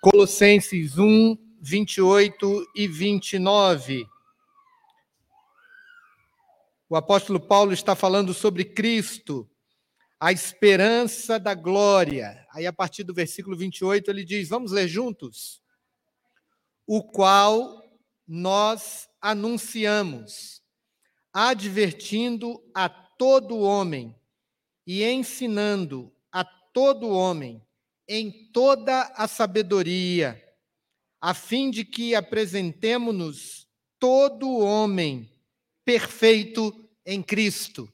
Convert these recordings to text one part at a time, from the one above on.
Colossenses 1, 28 e 29. O apóstolo Paulo está falando sobre Cristo, a esperança da glória. Aí, a partir do versículo 28, ele diz: Vamos ler juntos? O qual nós anunciamos, advertindo a todo homem e ensinando a todo homem em toda a sabedoria, a fim de que apresentemo-nos todo homem perfeito em Cristo.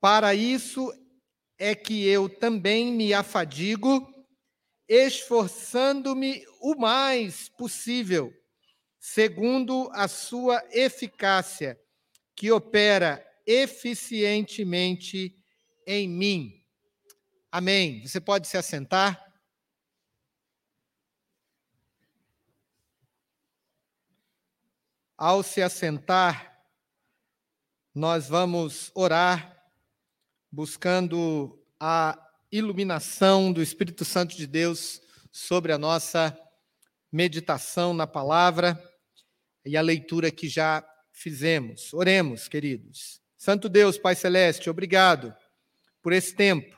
Para isso é que eu também me afadigo, esforçando-me o mais possível, segundo a sua eficácia, que opera eficientemente em mim. Amém. Você pode se assentar? Ao se assentar, nós vamos orar buscando a iluminação do Espírito Santo de Deus sobre a nossa meditação na palavra e a leitura que já fizemos. Oremos, queridos. Santo Deus, Pai Celeste, obrigado por esse tempo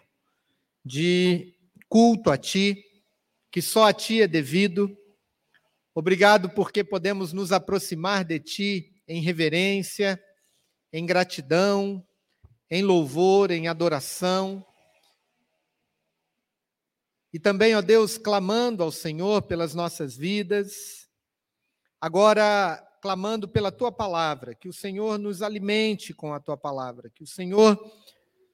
de culto a Ti, que só a Ti é devido. Obrigado porque podemos nos aproximar de Ti em reverência, em gratidão, em louvor, em adoração. E também, ó Deus, clamando ao Senhor pelas nossas vidas. Agora, clamando pela tua palavra, que o Senhor nos alimente com a tua palavra, que o Senhor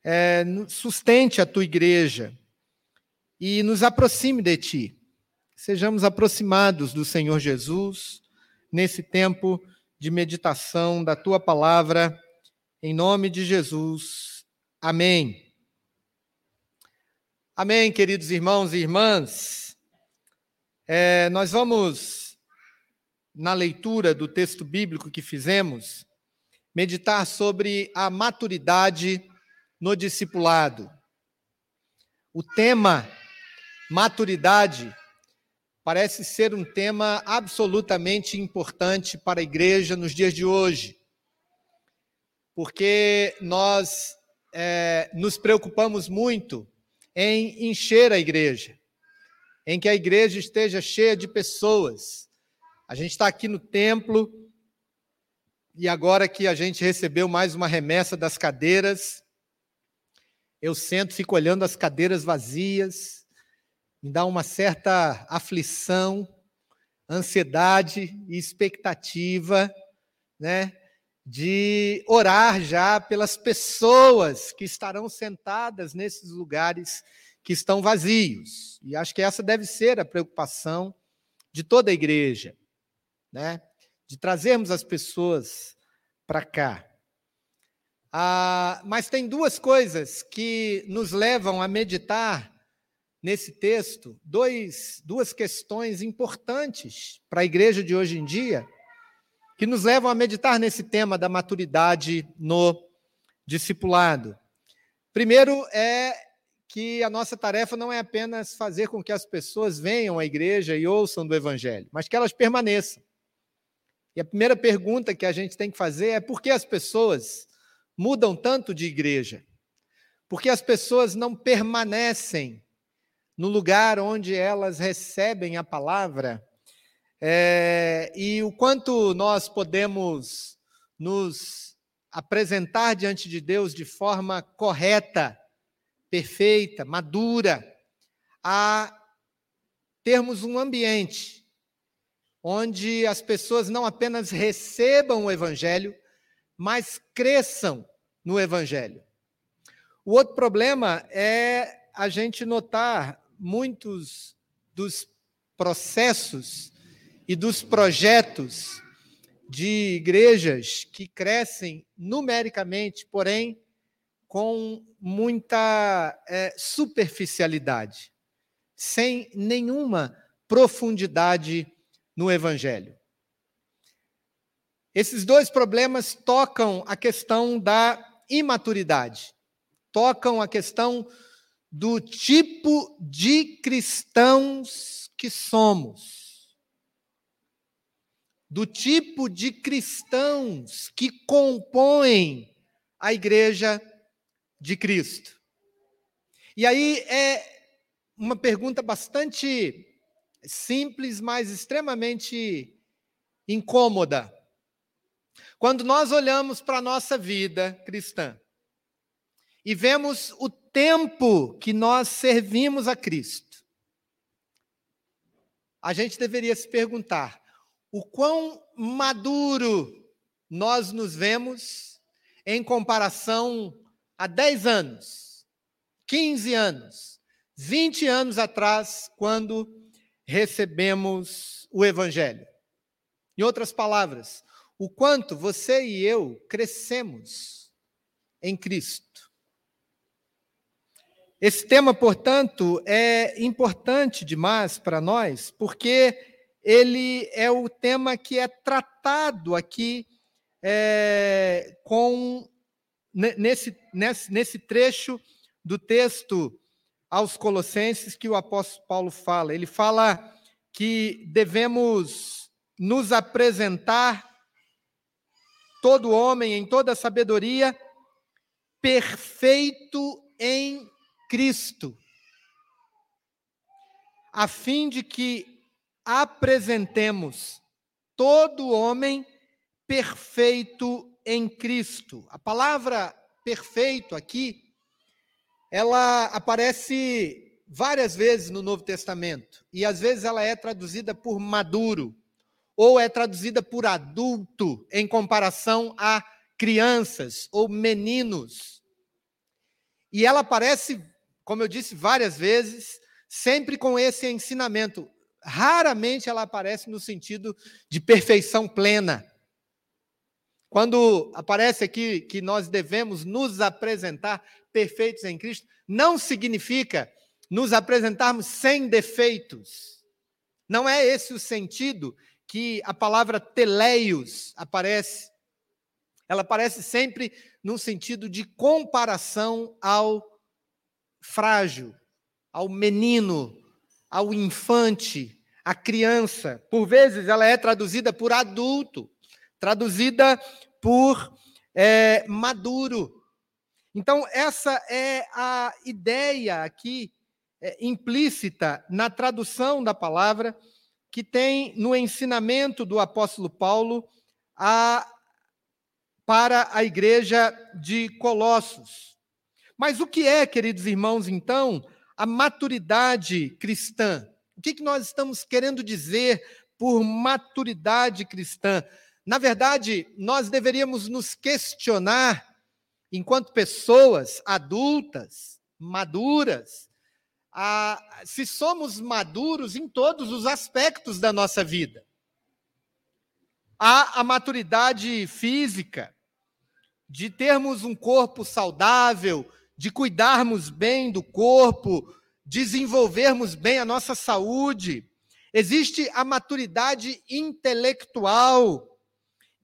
é, sustente a tua igreja e nos aproxime de ti. Sejamos aproximados do Senhor Jesus nesse tempo de meditação da tua palavra, em nome de Jesus. Amém. Amém, queridos irmãos e irmãs. É, nós vamos, na leitura do texto bíblico que fizemos, meditar sobre a maturidade no discipulado. O tema maturidade parece ser um tema absolutamente importante para a igreja nos dias de hoje, porque nós é, nos preocupamos muito em encher a igreja, em que a igreja esteja cheia de pessoas. A gente está aqui no templo e agora que a gente recebeu mais uma remessa das cadeiras, eu sento, fico olhando as cadeiras vazias, me dá uma certa aflição, ansiedade e expectativa, né, de orar já pelas pessoas que estarão sentadas nesses lugares que estão vazios. E acho que essa deve ser a preocupação de toda a igreja, né? De trazermos as pessoas para cá. Ah, mas tem duas coisas que nos levam a meditar nesse texto, dois, duas questões importantes para a igreja de hoje em dia, que nos levam a meditar nesse tema da maturidade no discipulado. Primeiro é que a nossa tarefa não é apenas fazer com que as pessoas venham à igreja e ouçam do evangelho, mas que elas permaneçam. E a primeira pergunta que a gente tem que fazer é por que as pessoas mudam tanto de igreja? Porque as pessoas não permanecem no lugar onde elas recebem a palavra. É, e o quanto nós podemos nos apresentar diante de Deus de forma correta, perfeita, madura, a termos um ambiente onde as pessoas não apenas recebam o evangelho, mas cresçam no Evangelho. O outro problema é a gente notar muitos dos processos e dos projetos de igrejas que crescem numericamente, porém com muita é, superficialidade, sem nenhuma profundidade no Evangelho. Esses dois problemas tocam a questão da imaturidade, tocam a questão do tipo de cristãos que somos, do tipo de cristãos que compõem a igreja de Cristo. E aí é uma pergunta bastante simples, mas extremamente incômoda. Quando nós olhamos para a nossa vida cristã e vemos o tempo que nós servimos a Cristo, a gente deveria se perguntar o quão maduro nós nos vemos em comparação a 10 anos, 15 anos, 20 anos atrás, quando recebemos o Evangelho. Em outras palavras, o quanto você e eu crescemos em Cristo. Esse tema, portanto, é importante demais para nós, porque ele é o tema que é tratado aqui é, com nesse, nesse, nesse trecho do texto aos Colossenses que o apóstolo Paulo fala. Ele fala que devemos nos apresentar todo homem em toda sabedoria perfeito em Cristo, a fim de que apresentemos todo homem perfeito em Cristo. A palavra perfeito aqui, ela aparece várias vezes no Novo Testamento, e às vezes ela é traduzida por maduro, ou é traduzida por adulto, em comparação a crianças ou meninos. E ela aparece, como eu disse várias vezes, sempre com esse ensinamento. Raramente ela aparece no sentido de perfeição plena. Quando aparece aqui que nós devemos nos apresentar perfeitos em Cristo, não significa nos apresentarmos sem defeitos. Não é esse o sentido que a palavra teleios aparece. Ela aparece sempre num sentido de comparação ao frágil, ao menino, ao infante, à criança. Por vezes ela é traduzida por adulto traduzida por é, maduro. Então, essa é a ideia aqui é, implícita na tradução da palavra que tem no ensinamento do apóstolo Paulo a, para a igreja de Colossos. Mas o que é, queridos irmãos, então, a maturidade cristã? O que, que nós estamos querendo dizer por maturidade cristã? Na verdade, nós deveríamos nos questionar, enquanto pessoas adultas, maduras, a, se somos maduros em todos os aspectos da nossa vida. Há a maturidade física, de termos um corpo saudável, de cuidarmos bem do corpo, desenvolvermos bem a nossa saúde. Existe a maturidade intelectual,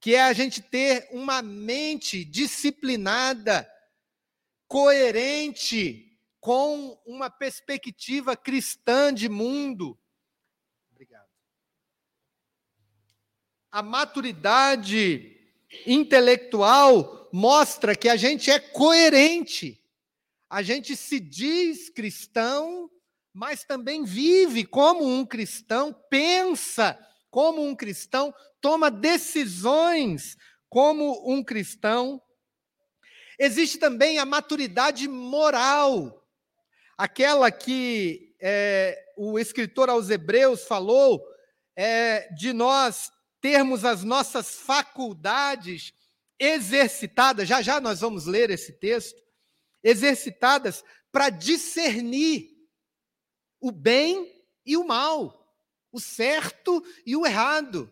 que é a gente ter uma mente disciplinada, coerente com uma perspectiva cristã de mundo. Obrigado. A maturidade intelectual mostra que a gente é coerente. A gente se diz cristão, mas também vive como um cristão, pensa como um cristão, toma decisões como um cristão. Existe também a maturidade moral, aquela que é, o escritor aos Hebreus falou é, de nós termos as nossas faculdades exercitadas, já já nós vamos ler esse texto, exercitadas para discernir o bem e o mal, o certo e o errado.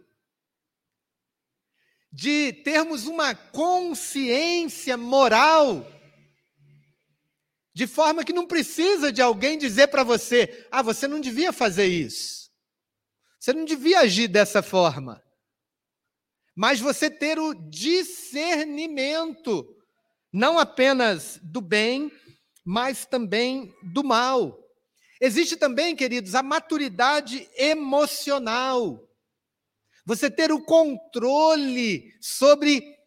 De termos uma consciência moral, de forma que não precisa de alguém dizer para você: ah, você não devia fazer isso, você não devia agir dessa forma. Mas você ter o discernimento, não apenas do bem, mas também do mal. Existe também, queridos, a maturidade emocional. Você ter o controle sobre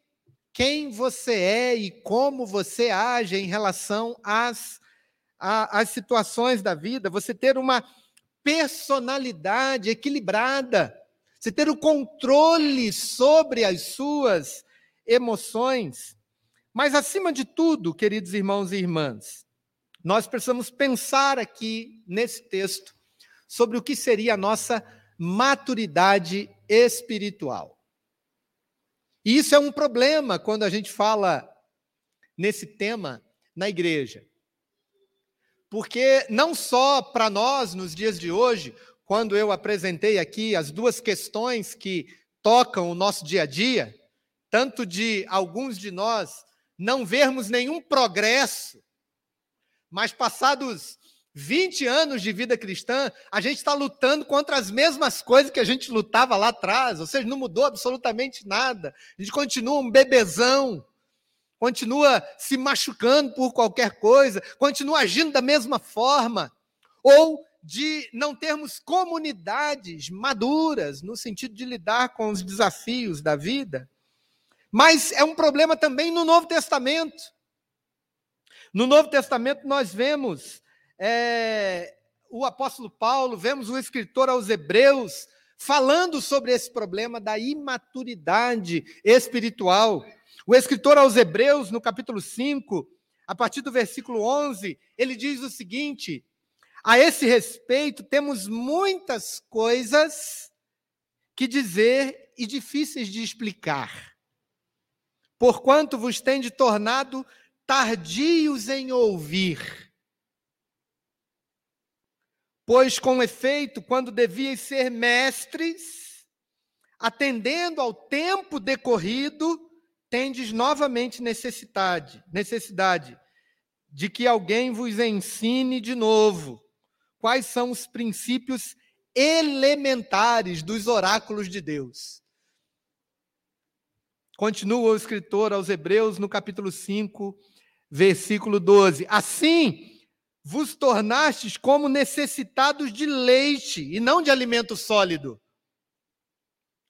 quem você é e como você age em relação às, às situações da vida, você ter uma personalidade equilibrada, você ter o controle sobre as suas emoções. Mas, acima de tudo, queridos irmãos e irmãs, nós precisamos pensar aqui nesse texto sobre o que seria a nossa maturidade espiritual. E isso é um problema quando a gente fala nesse tema na igreja. Porque não só para nós, nos dias de hoje, quando eu apresentei aqui as duas questões que tocam o nosso dia a dia, tanto de alguns de nós não vermos nenhum progresso, mas passados 20 anos de vida cristã, a gente está lutando contra as mesmas coisas que a gente lutava lá atrás, ou seja, não mudou absolutamente nada. A gente continua um bebezão, continua se machucando por qualquer coisa, continua agindo da mesma forma, ou de não termos comunidades maduras no sentido de lidar com os desafios da vida. Mas é um problema também no Novo Testamento. No Novo Testamento nós vemos é, o apóstolo Paulo, vemos o escritor aos Hebreus falando sobre esse problema da imaturidade espiritual. O escritor aos Hebreus, no capítulo 5, a partir do versículo 11, ele diz o seguinte: A esse respeito, temos muitas coisas que dizer e difíceis de explicar. Porquanto vos tende tornado tardios em ouvir Pois, com efeito, quando devias ser mestres, atendendo ao tempo decorrido, tendes novamente necessidade, necessidade de que alguém vos ensine de novo quais são os princípios elementares dos oráculos de Deus. Continua o escritor aos Hebreus no capítulo 5, versículo 12. Assim, vos tornastes como necessitados de leite e não de alimento sólido.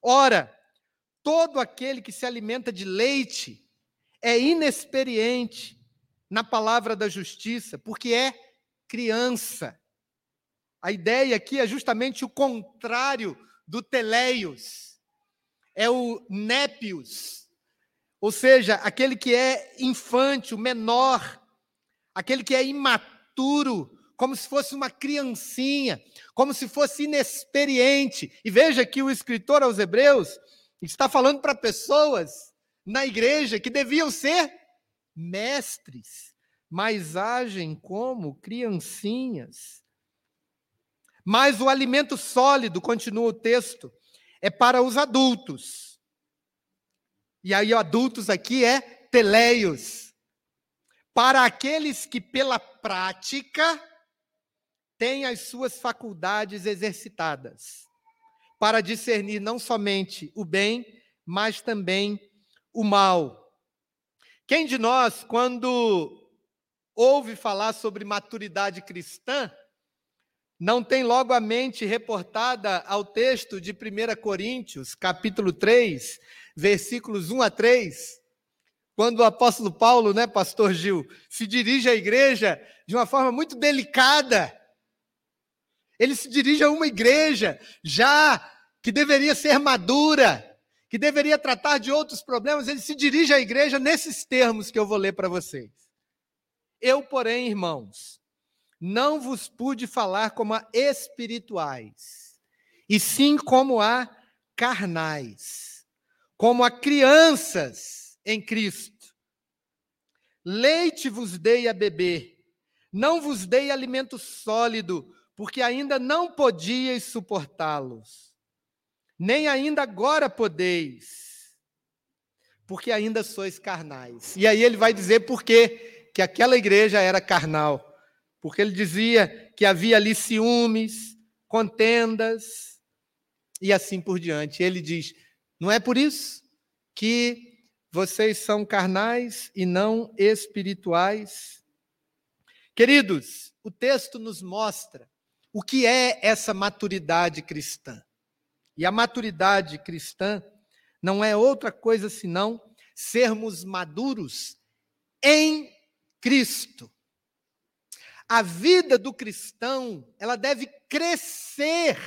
Ora, todo aquele que se alimenta de leite é inexperiente na palavra da justiça, porque é criança. A ideia aqui é justamente o contrário do teleios. É o népios, ou seja, aquele que é infante, o menor, aquele que é imaturo imaturo, como se fosse uma criancinha, como se fosse inexperiente. E veja que o escritor aos Hebreus está falando para pessoas na igreja que deviam ser mestres, mas agem como criancinhas. Mas o alimento sólido, continua o texto, é para os adultos. E aí, adultos aqui é teleios para aqueles que, pela prática, têm as suas faculdades exercitadas, para discernir não somente o bem, mas também o mal. Quem de nós, quando ouve falar sobre maturidade cristã, não tem logo a mente reportada ao texto de 1 Coríntios, capítulo 3, versículos 1 a 3, quando o apóstolo Paulo, né, pastor Gil, se dirige à igreja de uma forma muito delicada. Ele se dirige a uma igreja já que deveria ser madura, que deveria tratar de outros problemas, ele se dirige à igreja nesses termos que eu vou ler para vocês. Eu, porém, irmãos, não vos pude falar como a espirituais, e sim como a carnais, como a crianças em Cristo. Leite vos dei a beber, não vos dei alimento sólido, porque ainda não podíeis suportá-los, nem ainda agora podeis, porque ainda sois carnais. E aí ele vai dizer por quê que aquela igreja era carnal. Porque ele dizia que havia ali ciúmes, contendas e assim por diante. Ele diz: não é por isso que vocês são carnais e não espirituais. Queridos, o texto nos mostra o que é essa maturidade cristã. E a maturidade cristã não é outra coisa senão sermos maduros em Cristo. A vida do cristão, ela deve crescer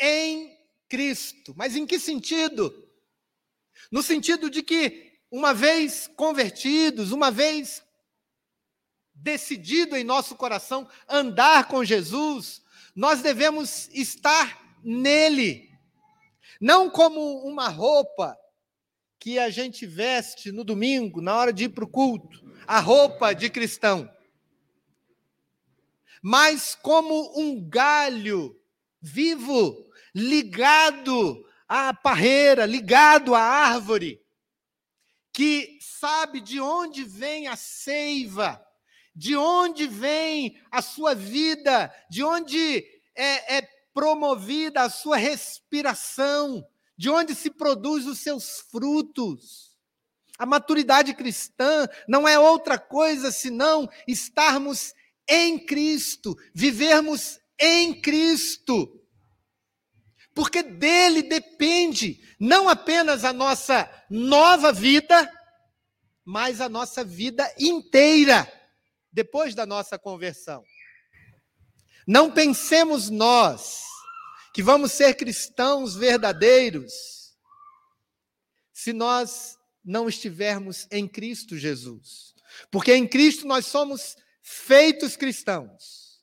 em Cristo. Mas em que sentido? No sentido de que, uma vez convertidos, uma vez decidido em nosso coração andar com Jesus, nós devemos estar nele, não como uma roupa que a gente veste no domingo, na hora de ir para o culto, a roupa de cristão, mas como um galho vivo, ligado à parreira, ligado à árvore, que sabe de onde vem a seiva, de onde vem a sua vida, de onde é, é promovida a sua respiração, de onde se produz os seus frutos. A maturidade cristã não é outra coisa senão estarmos em Cristo, vivermos em Cristo. Porque dele depende não apenas a nossa nova vida, mas a nossa vida inteira depois da nossa conversão. Não pensemos nós que vamos ser cristãos verdadeiros se nós não estivermos em Cristo Jesus. Porque em Cristo nós somos feitos cristãos.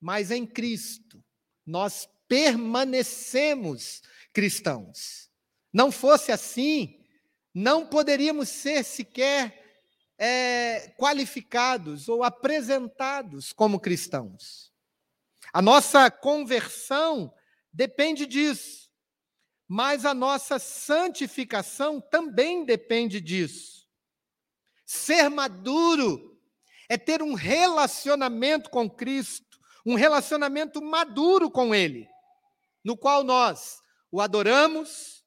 Mas em Cristo nós permanecemos cristãos. Não fosse assim, não poderíamos ser sequer é, qualificados ou apresentados como cristãos. A nossa conversão depende disso, mas a nossa santificação também depende disso. Ser maduro é ter um relacionamento com Cristo, um relacionamento maduro com Ele, no qual nós o adoramos,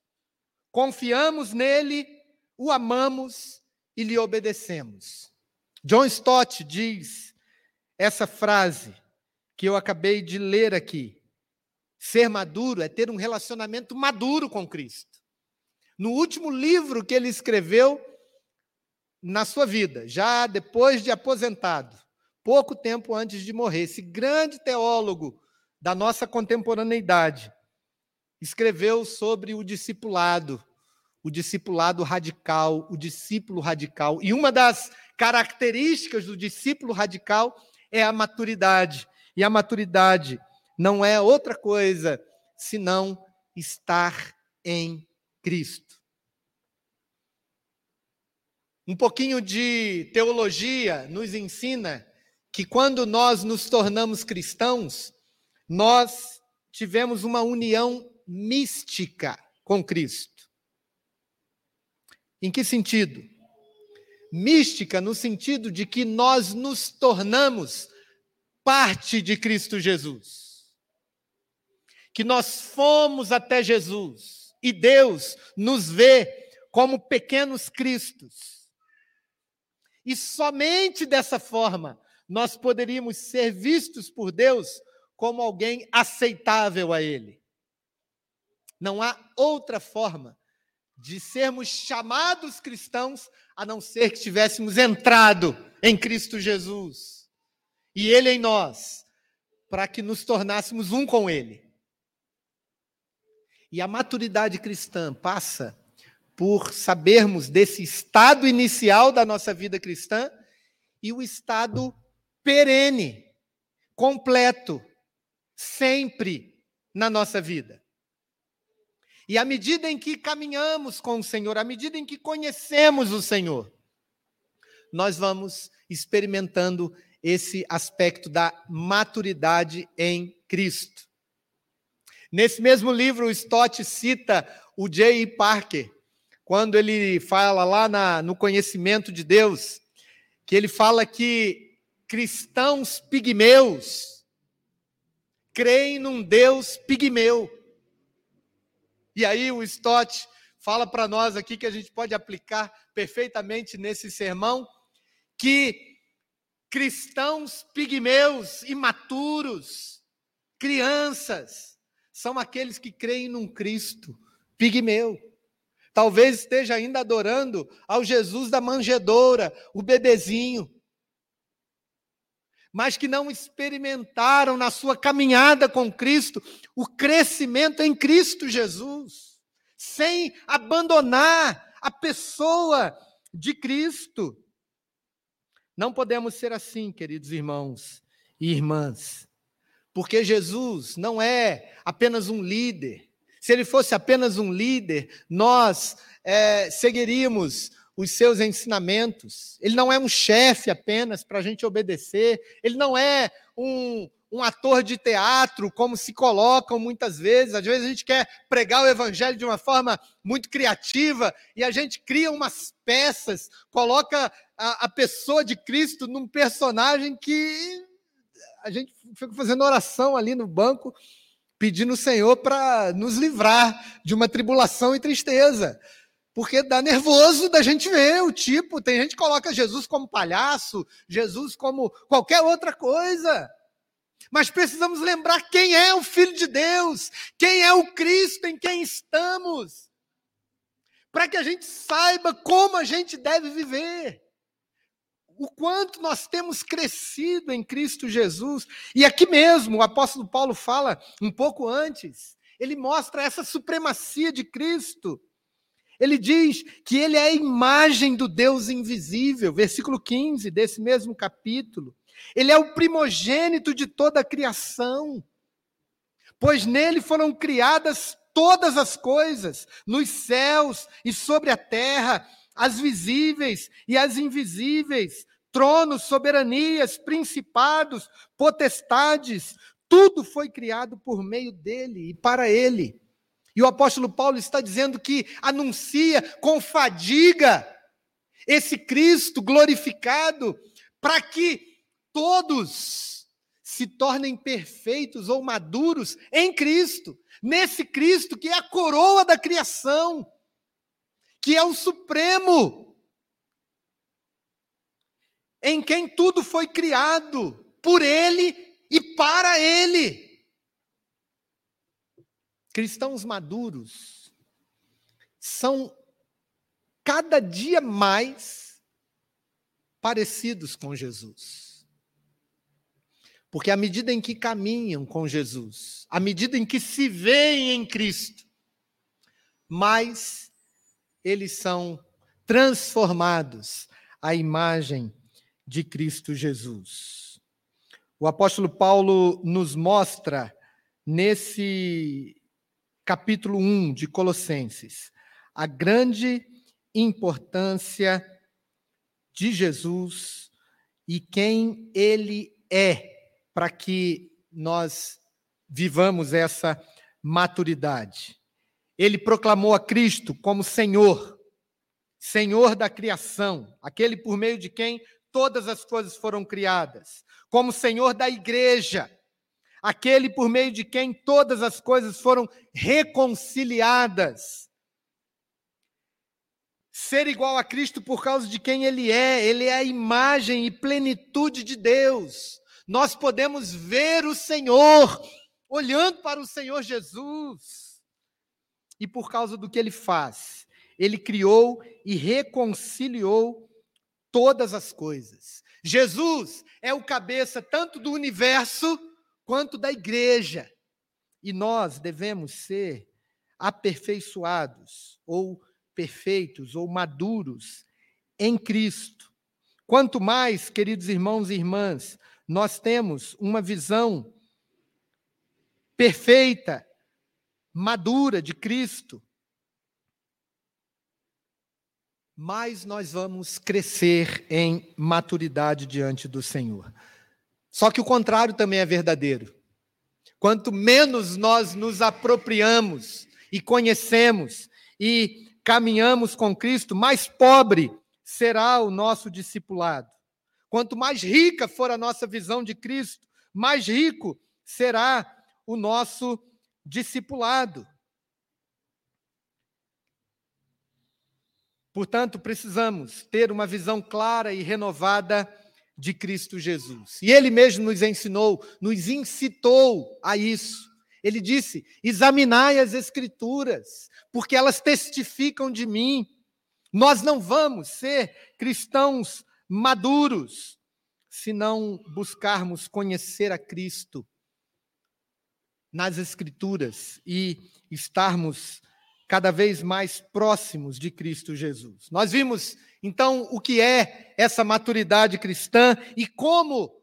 confiamos nele, o amamos e lhe obedecemos. John Stott diz essa frase que eu acabei de ler aqui. Ser maduro é ter um relacionamento maduro com Cristo. No último livro que ele escreveu na sua vida, já depois de aposentado, pouco tempo antes de morrer, esse grande teólogo da nossa contemporaneidade escreveu sobre o discipulado o discipulado radical, o discípulo radical. E uma das características do discípulo radical é a maturidade. E a maturidade não é outra coisa senão estar em Cristo. Um pouquinho de teologia nos ensina que quando nós nos tornamos cristãos, nós tivemos uma união mística com Cristo. Em que sentido? Mística, no sentido de que nós nos tornamos parte de Cristo Jesus. Que nós fomos até Jesus e Deus nos vê como pequenos cristos. E somente dessa forma nós poderíamos ser vistos por Deus como alguém aceitável a Ele. Não há outra forma de sermos chamados cristãos, a não ser que tivéssemos entrado em Cristo Jesus e Ele em nós, para que nos tornássemos um com Ele. E a maturidade cristã passa por sabermos desse estado inicial da nossa vida cristã e o estado perene, completo, sempre na nossa vida. E à medida em que caminhamos com o Senhor, à medida em que conhecemos o Senhor, nós vamos experimentando esse aspecto da maturidade em Cristo. Nesse mesmo livro, Stott cita o J. Parker, quando ele fala lá na, no conhecimento de Deus, que ele fala que cristãos pigmeus creem num Deus pigmeu. E aí o Stott fala para nós aqui que a gente pode aplicar perfeitamente nesse sermão, que cristãos pigmeus, imaturos, crianças, são aqueles que creem num Cristo pigmeu. Talvez esteja ainda adorando ao Jesus da manjedoura, o bebezinho. Mas que não experimentaram na sua caminhada com Cristo o crescimento em Cristo Jesus, sem abandonar a pessoa de Cristo. Não podemos ser assim, queridos irmãos e irmãs, porque Jesus não é apenas um líder, se ele fosse apenas um líder, nós é, seguiríamos os seus ensinamentos. Ele não é um chefe apenas para a gente obedecer. Ele não é um, um ator de teatro, como se colocam muitas vezes. Às vezes a gente quer pregar o evangelho de uma forma muito criativa e a gente cria umas peças, coloca a, a pessoa de Cristo num personagem que a gente fica fazendo oração ali no banco pedindo ao Senhor para nos livrar de uma tribulação e tristeza. Porque dá nervoso da gente ver o tipo. Tem gente que coloca Jesus como palhaço, Jesus como qualquer outra coisa. Mas precisamos lembrar quem é o Filho de Deus, quem é o Cristo em quem estamos, para que a gente saiba como a gente deve viver o quanto nós temos crescido em Cristo Jesus. E aqui mesmo, o apóstolo Paulo fala um pouco antes, ele mostra essa supremacia de Cristo. Ele diz que ele é a imagem do Deus invisível, versículo 15 desse mesmo capítulo. Ele é o primogênito de toda a criação, pois nele foram criadas todas as coisas, nos céus e sobre a terra, as visíveis e as invisíveis, tronos, soberanias, principados, potestades, tudo foi criado por meio dele e para ele. E o apóstolo Paulo está dizendo que anuncia com fadiga esse Cristo glorificado, para que todos se tornem perfeitos ou maduros em Cristo, nesse Cristo que é a coroa da criação que é o Supremo, em quem tudo foi criado, por Ele e para Ele. Cristãos maduros são cada dia mais parecidos com Jesus. Porque à medida em que caminham com Jesus, à medida em que se veem em Cristo, mais eles são transformados à imagem de Cristo Jesus. O apóstolo Paulo nos mostra nesse capítulo 1 de Colossenses a grande importância de Jesus e quem ele é para que nós vivamos essa maturidade. Ele proclamou a Cristo como Senhor, Senhor da criação, aquele por meio de quem todas as coisas foram criadas, como Senhor da igreja, aquele por meio de quem todas as coisas foram reconciliadas. Ser igual a Cristo por causa de quem Ele é, Ele é a imagem e plenitude de Deus. Nós podemos ver o Senhor, olhando para o Senhor Jesus e por causa do que ele faz. Ele criou e reconciliou todas as coisas. Jesus é o cabeça tanto do universo quanto da igreja. E nós devemos ser aperfeiçoados, ou perfeitos, ou maduros em Cristo. Quanto mais, queridos irmãos e irmãs, nós temos uma visão perfeita madura de Cristo, mais nós vamos crescer em maturidade diante do Senhor. Só que o contrário também é verdadeiro. Quanto menos nós nos apropriamos e conhecemos e caminhamos com Cristo, mais pobre será o nosso discipulado. Quanto mais rica for a nossa visão de Cristo, mais rico será o nosso discipulado. Portanto, precisamos ter uma visão clara e renovada de Cristo Jesus. E ele mesmo nos ensinou, nos incitou a isso. Ele disse: examinai as Escrituras, porque elas testificam de mim. Nós não vamos ser cristãos maduros se não buscarmos conhecer a Cristo nas Escrituras e estarmos cada vez mais próximos de Cristo Jesus. Nós vimos então o que é essa maturidade cristã e como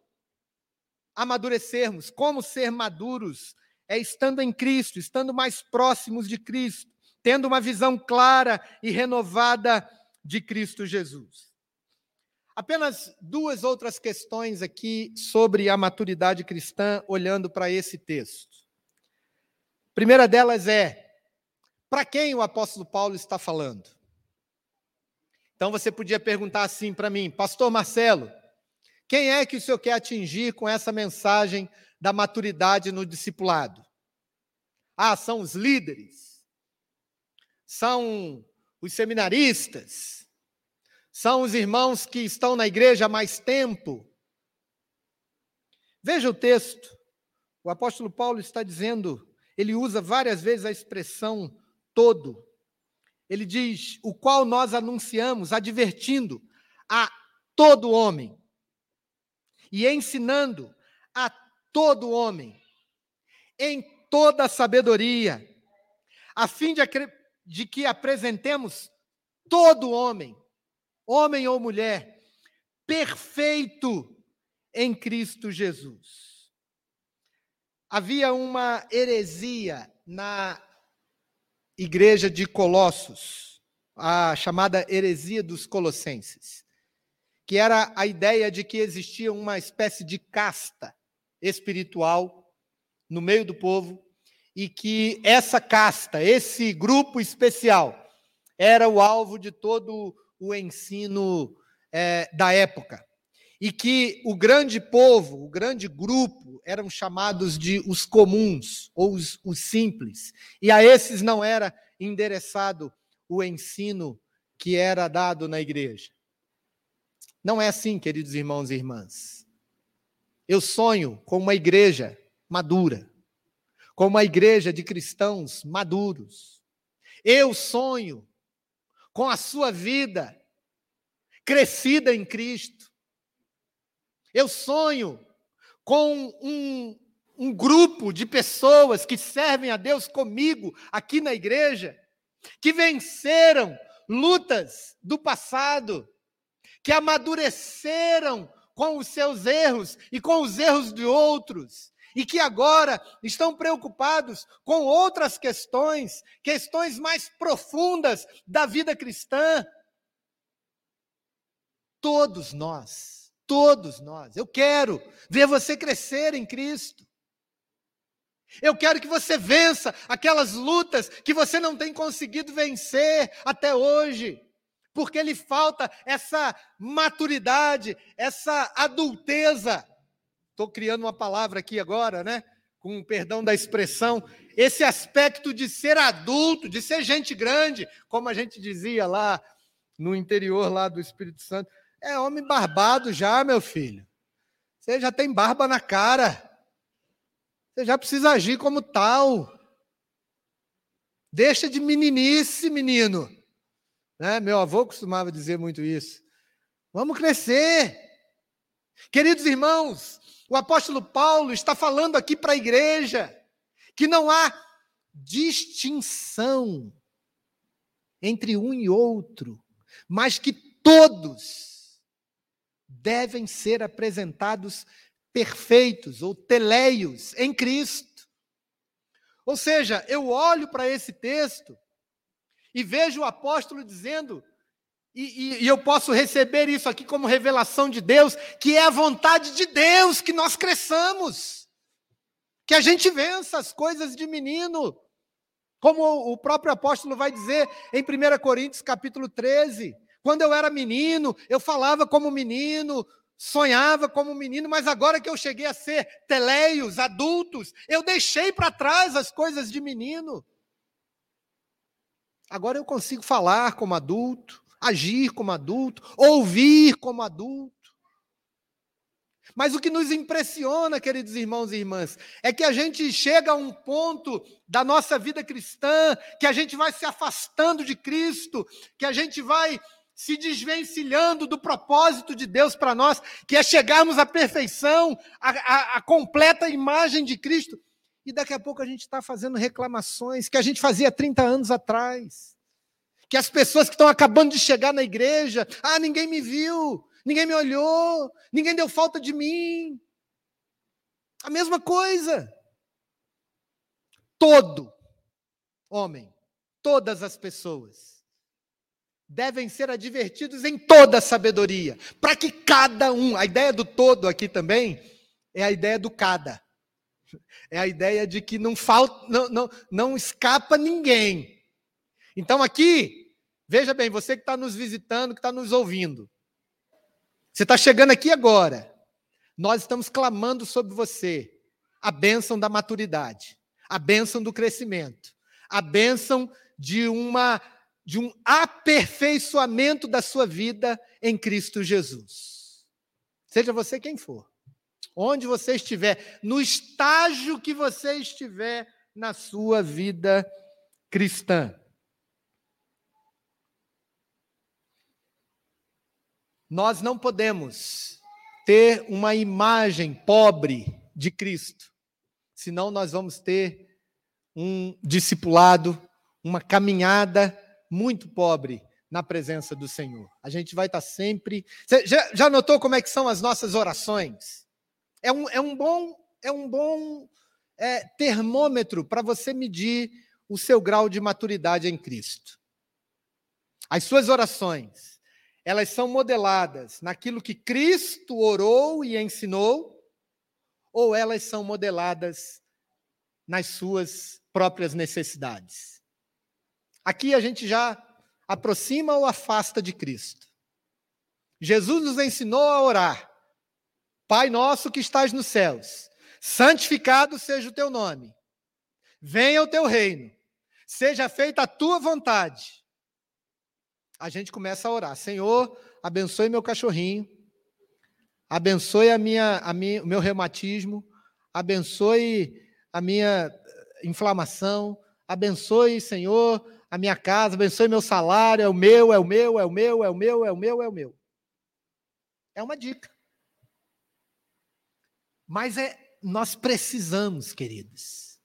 amadurecermos, como ser maduros, é estando em Cristo, estando mais próximos de Cristo, tendo uma visão clara e renovada de Cristo Jesus. Apenas duas outras questões aqui sobre a maturidade cristã, olhando para esse texto. A primeira delas é: para quem o apóstolo Paulo está falando? Então você podia perguntar assim para mim, Pastor Marcelo, quem é que o senhor quer atingir com essa mensagem da maturidade no discipulado? Ah, são os líderes, são os seminaristas, são os irmãos que estão na igreja há mais tempo. Veja o texto. O apóstolo Paulo está dizendo, ele usa várias vezes a expressão todo. Ele diz: o qual nós anunciamos, advertindo a todo homem e ensinando a todo homem em toda sabedoria, a fim de, de que apresentemos todo homem, homem ou mulher, perfeito em Cristo Jesus. Havia uma heresia na igreja de Colossos, a chamada heresia dos Colossenses, que era a ideia de que existia uma espécie de casta espiritual no meio do povo e que essa casta, esse grupo especial, era o alvo de todo o ensino é, da época. E que o grande povo, o grande grupo, eram chamados de os comuns, ou os, os simples. E a esses não era endereçado o ensino que era dado na igreja. Não é assim, queridos irmãos e irmãs. Eu sonho com uma igreja madura, com uma igreja de cristãos maduros. Eu sonho com a sua vida crescida em Cristo. Eu sonho com um, um grupo de pessoas que servem a Deus comigo aqui na igreja, que venceram lutas do passado, que amadureceram com os seus erros e com os erros de outros, e que agora estão preocupados com outras questões, questões mais profundas da vida cristã. Todos nós, todos nós, eu quero ver você crescer em Cristo. Eu quero que você vença aquelas lutas que você não tem conseguido vencer até hoje, porque lhe falta essa maturidade, essa adulteza Estou criando uma palavra aqui agora, né? Com perdão da expressão, esse aspecto de ser adulto, de ser gente grande, como a gente dizia lá no interior lá do Espírito Santo. É homem barbado já, meu filho. Você já tem barba na cara. Você já precisa agir como tal. Deixa de meninice, menino. Né? Meu avô costumava dizer muito isso. Vamos crescer. Queridos irmãos, o apóstolo Paulo está falando aqui para a igreja que não há distinção entre um e outro, mas que todos devem ser apresentados perfeitos ou teleios em Cristo. Ou seja, eu olho para esse texto e vejo o apóstolo dizendo e, e, e, eu posso receber isso aqui como revelação de Deus, que é a vontade de Deus que nós cresçamos, que a gente vença as coisas de menino, como o próprio apóstolo vai dizer em 1 Coríntios capítulo 13. Quando eu era menino, eu falava como menino, sonhava como menino, mas agora que eu cheguei a ser teleios, adultos, eu deixei para trás as coisas de menino. Agora eu consigo falar como adulto, agir como adulto, ouvir como adulto. Mas o que nos impressiona, queridos irmãos e irmãs, é que a gente chega a um ponto da nossa vida cristã, que a gente vai se afastando de Cristo, que a gente vai se desvencilhando do propósito de Deus para nós, que é chegarmos à perfeição, à, completa imagem de Cristo. E daqui a pouco a gente está fazendo reclamações que a gente fazia 30 anos atrás. Que as pessoas que estão acabando de chegar na igreja, ah, ninguém me viu, ninguém me olhou, ninguém deu falta de mim. A mesma coisa. Todo homem, todas as pessoas devem ser advertidos em toda sabedoria, para que cada um, a ideia do todo aqui também é a ideia do cada. É a ideia de que não falta, não, não, não escapa ninguém. Então aqui, veja bem, você que está nos visitando, que está nos ouvindo, você está chegando aqui agora. Nós estamos clamando sobre você a bênção da maturidade, a bênção do crescimento, a bênção de uma de um aperfeiçoamento da sua vida em Cristo Jesus. Seja você quem for, onde você estiver, no estágio que você estiver na sua vida cristã. Nós não podemos ter uma imagem pobre de Cristo, senão nós vamos ter um discipulado, uma caminhada muito pobre na presença do Senhor. A gente vai estar sempre. Você já, já notou como é que são as nossas orações? É um, é um bom, é um bom é, termômetro para você medir o seu grau de maturidade em Cristo. As suas orações elas são modeladas naquilo que Cristo orou e ensinou, ou elas são modeladas nas suas próprias necessidades? Aqui a gente já aproxima ou afasta de Cristo. Jesus nos ensinou a orar. Pai nosso que estás nos céus, santificado seja o teu nome. Venha o teu reino. Seja feita a tua vontade a gente começa a orar: Senhor, abençoe meu cachorrinho, abençoe a minha, a minha, o meu reumatismo, abençoe a minha inflamação, abençoe, Senhor, a minha casa, abençoe meu salário, é o meu, é o meu, é o meu, é o meu, é o meu, é o meu. É uma dica. Mas é, nós precisamos, queridos,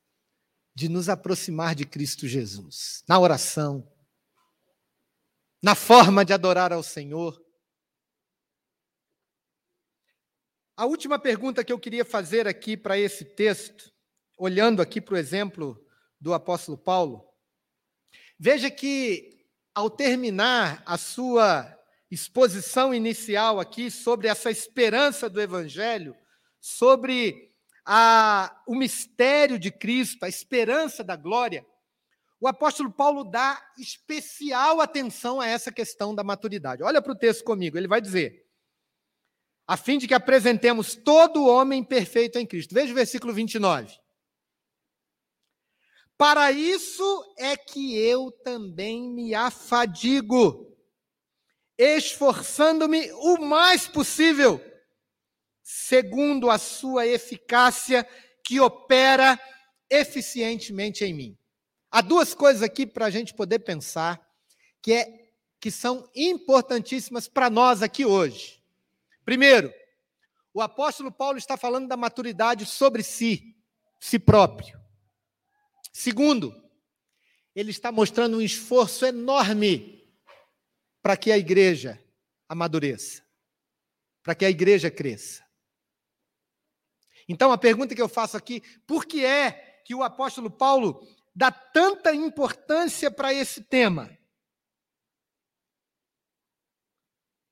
de nos aproximar de Cristo Jesus, na oração, na forma de adorar ao Senhor. A última pergunta que eu queria fazer aqui para esse texto, olhando aqui para o exemplo do apóstolo Paulo, veja que ao terminar a sua exposição inicial aqui sobre essa esperança do evangelho, sobre a, o mistério de Cristo, a esperança da glória, o apóstolo Paulo dá especial atenção a essa questão da maturidade. Olha para o texto comigo, ele vai dizer: a fim de que apresentemos todo homem perfeito em Cristo. Veja o versículo 29. Para isso é que eu também me afadigo, esforçando-me o mais possível, segundo a sua eficácia que opera eficientemente em mim. Há duas coisas aqui para a gente poder pensar que, é, que são importantíssimas para nós aqui hoje. Primeiro, o apóstolo Paulo está falando da maturidade sobre si, si próprio. Segundo, ele está mostrando um esforço enorme para que a igreja amadureça, para que a igreja cresça. Então, a pergunta que eu faço aqui, por que é que o apóstolo Paulo dá tanta importância para esse tema?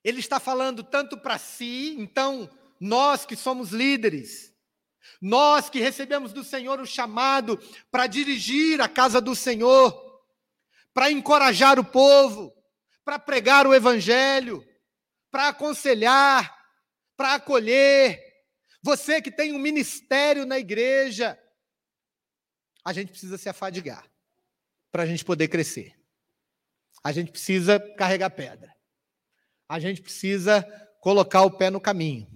Ele está falando tanto para si, então, nós que somos líderes, nós que recebemos do Senhor o chamado para dirigir a casa do Senhor, para encorajar o povo, para pregar o Evangelho, para aconselhar, para acolher. Você que tem um ministério na igreja, a gente precisa se afadigar para a gente poder crescer. A gente precisa carregar pedra. A gente precisa colocar o pé no caminho.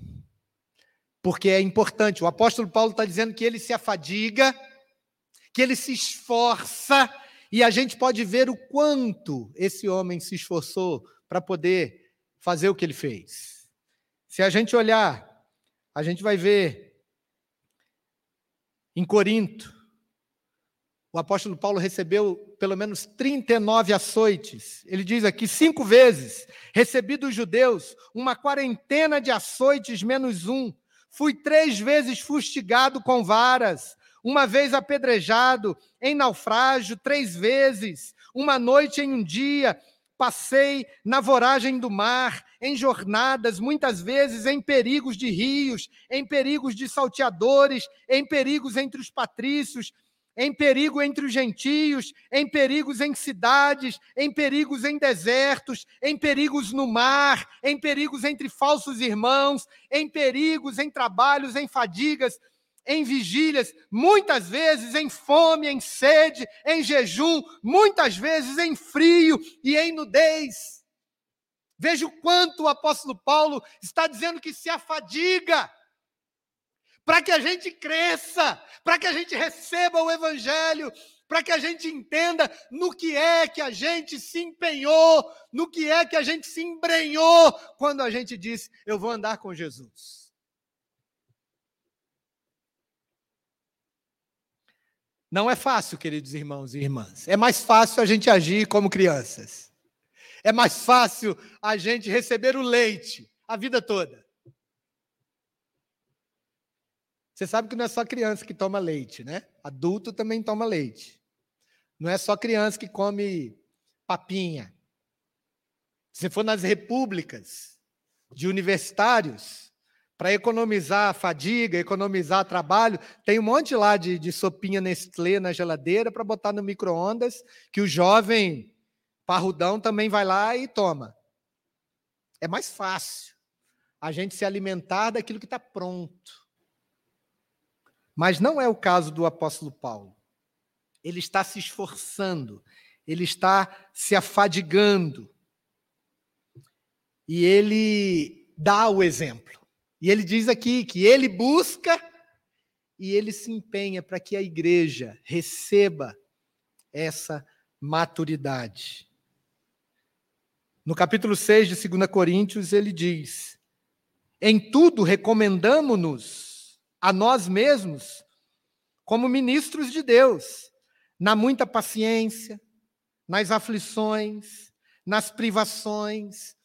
Porque é importante. O apóstolo Paulo está dizendo que ele se afadiga, que ele se esforça, e a gente pode ver o quanto esse homem se esforçou para poder fazer o que ele fez. Se a gente olhar, a gente vai ver em Corinto, o apóstolo Paulo recebeu pelo menos 39 açoites. Ele diz aqui: cinco vezes recebi dos judeus uma quarentena de açoites menos um. Fui três vezes fustigado com varas, uma vez apedrejado, em naufrágio, três vezes, uma noite em um dia. Passei na voragem do mar, em jornadas, muitas vezes em perigos de rios, em perigos de salteadores, em perigos entre os patrícios, em perigo entre os gentios, em perigos em cidades, em perigos em desertos, em perigos no mar, em perigos entre falsos irmãos, em perigos em trabalhos, em fadigas, em vigílias, muitas vezes em fome, em sede, em jejum, muitas vezes em frio e em nudez. Veja o quanto o apóstolo Paulo está dizendo que se afadiga para que a gente cresça, para que a gente receba o Evangelho, para que a gente entenda no que é que a gente se empenhou, no que é que a gente se embrenhou quando a gente disse: Eu vou andar com Jesus. Não é fácil, queridos irmãos e irmãs. É mais fácil a gente agir como crianças. É mais fácil a gente receber o leite a vida toda. Você sabe que não é só criança que toma leite, né? Adulto também toma leite. Não é só criança que come papinha. Se for nas repúblicas de universitários, para economizar fadiga, economizar trabalho, tem um monte lá de, de sopinha Nestlé na geladeira para botar no micro-ondas, que o jovem parrudão também vai lá e toma. É mais fácil a gente se alimentar daquilo que está pronto. Mas não é o caso do apóstolo Paulo. Ele está se esforçando, ele está se afadigando. E ele dá o exemplo. E ele diz aqui que ele busca e ele se empenha para que a igreja receba essa maturidade. No capítulo 6 de 2 Coríntios, ele diz: Em tudo recomendamo-nos a nós mesmos como ministros de Deus, na muita paciência, nas aflições, nas privações,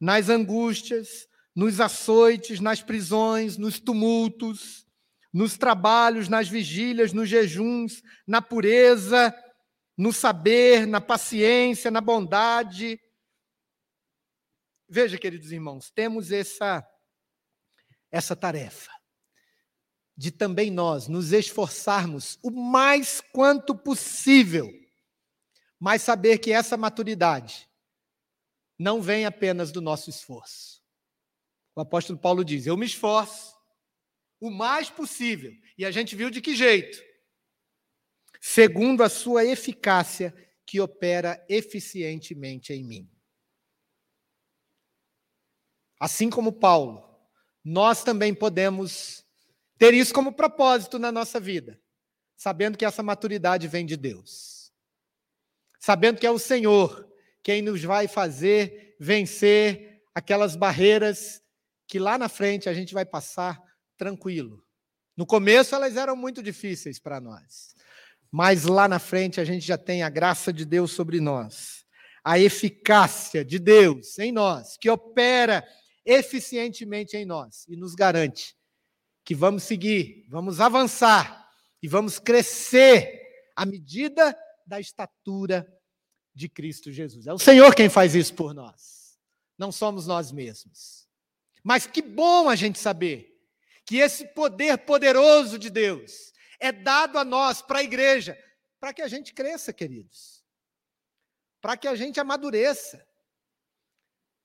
nas angústias, nos açoites, nas prisões, nos tumultos, nos trabalhos, nas vigílias, nos jejuns, na pureza, no saber, na paciência, na bondade. Veja, queridos irmãos, temos essa essa tarefa de também nós nos esforçarmos o mais quanto possível, mas saber que essa maturidade não vem apenas do nosso esforço. O apóstolo Paulo diz: Eu me esforço o mais possível. E a gente viu de que jeito? Segundo a sua eficácia, que opera eficientemente em mim. Assim como Paulo, nós também podemos ter isso como propósito na nossa vida, sabendo que essa maturidade vem de Deus. Sabendo que é o Senhor quem nos vai fazer vencer aquelas barreiras que lá na frente a gente vai passar tranquilo. No começo elas eram muito difíceis para nós, mas lá na frente a gente já tem a graça de Deus sobre nós, a eficácia de Deus em nós, que opera eficientemente em nós e nos garante que vamos seguir, vamos avançar e vamos crescer à medida da estatura de Cristo Jesus. É o Senhor quem faz isso por nós, não somos nós mesmos. Mas que bom a gente saber que esse poder poderoso de Deus é dado a nós, para a igreja, para que a gente cresça, queridos, para que a gente amadureça,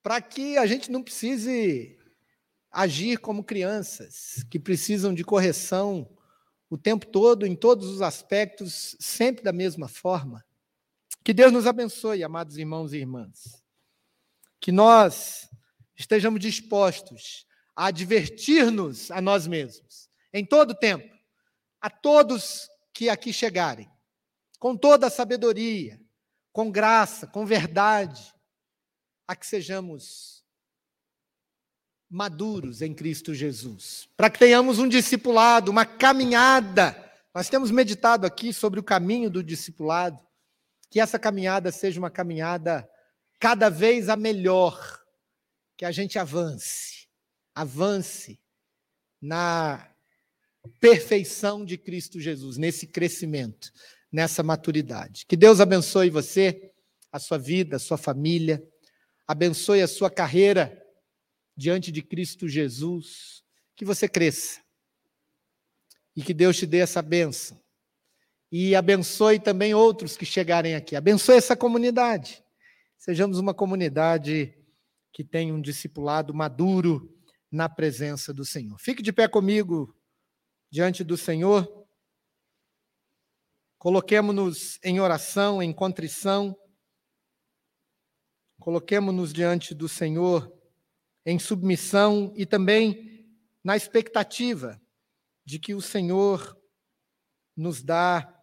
para que a gente não precise agir como crianças que precisam de correção o tempo todo, em todos os aspectos, sempre da mesma forma. Que Deus nos abençoe, amados irmãos e irmãs. Que nós estejamos dispostos a advertir-nos a nós mesmos, em todo tempo, a todos que aqui chegarem, com toda a sabedoria, com graça, com verdade, a que sejamos maduros em Cristo Jesus, para que tenhamos um discipulado, uma caminhada. Nós temos meditado aqui sobre o caminho do discipulado, que essa caminhada seja uma caminhada cada vez a melhor, que a gente avance, avance na perfeição de Cristo Jesus, nesse crescimento, nessa maturidade. Que Deus abençoe você, a sua vida, a sua família, abençoe a sua carreira diante de Cristo Jesus, que você cresça e que Deus te dê essa bênção. E abençoe também outros que chegarem aqui. Abençoe essa comunidade. Sejamos uma comunidade que tenha um discipulado maduro na presença do Senhor. Fique de pé comigo diante do Senhor. Coloquemos-nos em oração, em contrição. Coloquemos-nos diante do Senhor em submissão e também na expectativa de que o Senhor nos dá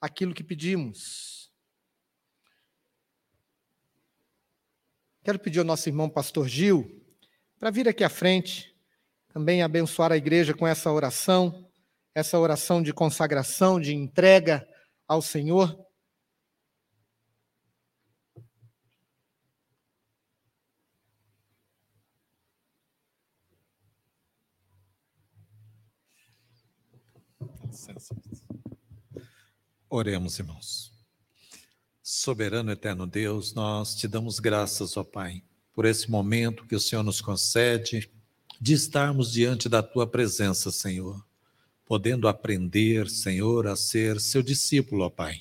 aquilo que pedimos. Quero pedir ao nosso irmão pastor Gil para vir aqui à frente, também abençoar a igreja com essa oração, essa oração de consagração, de entrega ao Senhor. Oremos, irmãos. Soberano eterno Deus, nós te damos graças, ó Pai, por esse momento que o Senhor nos concede de estarmos diante da tua presença, Senhor, podendo aprender, Senhor, a ser seu discípulo, ó Pai,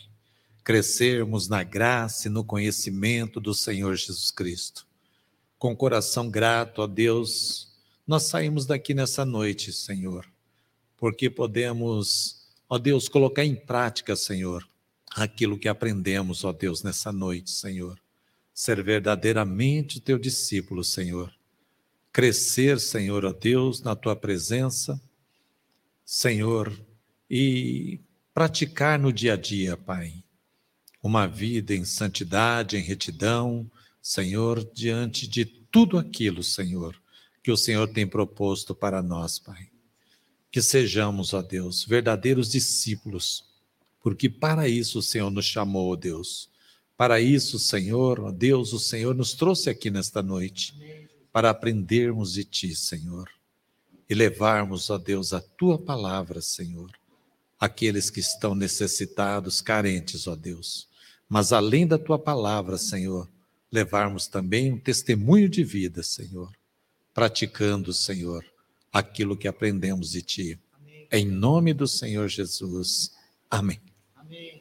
crescermos na graça e no conhecimento do Senhor Jesus Cristo. Com coração grato a Deus, nós saímos daqui nessa noite, Senhor porque podemos, ó Deus, colocar em prática, Senhor, aquilo que aprendemos, ó Deus, nessa noite, Senhor. Ser verdadeiramente teu discípulo, Senhor. Crescer, Senhor, ó Deus, na tua presença, Senhor, e praticar no dia a dia, Pai, uma vida em santidade, em retidão, Senhor, diante de tudo aquilo, Senhor, que o Senhor tem proposto para nós, Pai que sejamos, ó Deus, verdadeiros discípulos, porque para isso o Senhor nos chamou, ó Deus. Para isso, Senhor, ó Deus, o Senhor nos trouxe aqui nesta noite, para aprendermos de Ti, Senhor, e levarmos, ó Deus, a Tua palavra, Senhor, aqueles que estão necessitados, carentes, ó Deus. Mas além da Tua palavra, Senhor, levarmos também um testemunho de vida, Senhor, praticando, Senhor, aquilo que aprendemos de ti. Amém. Em nome do Senhor Jesus. Amém. Amém.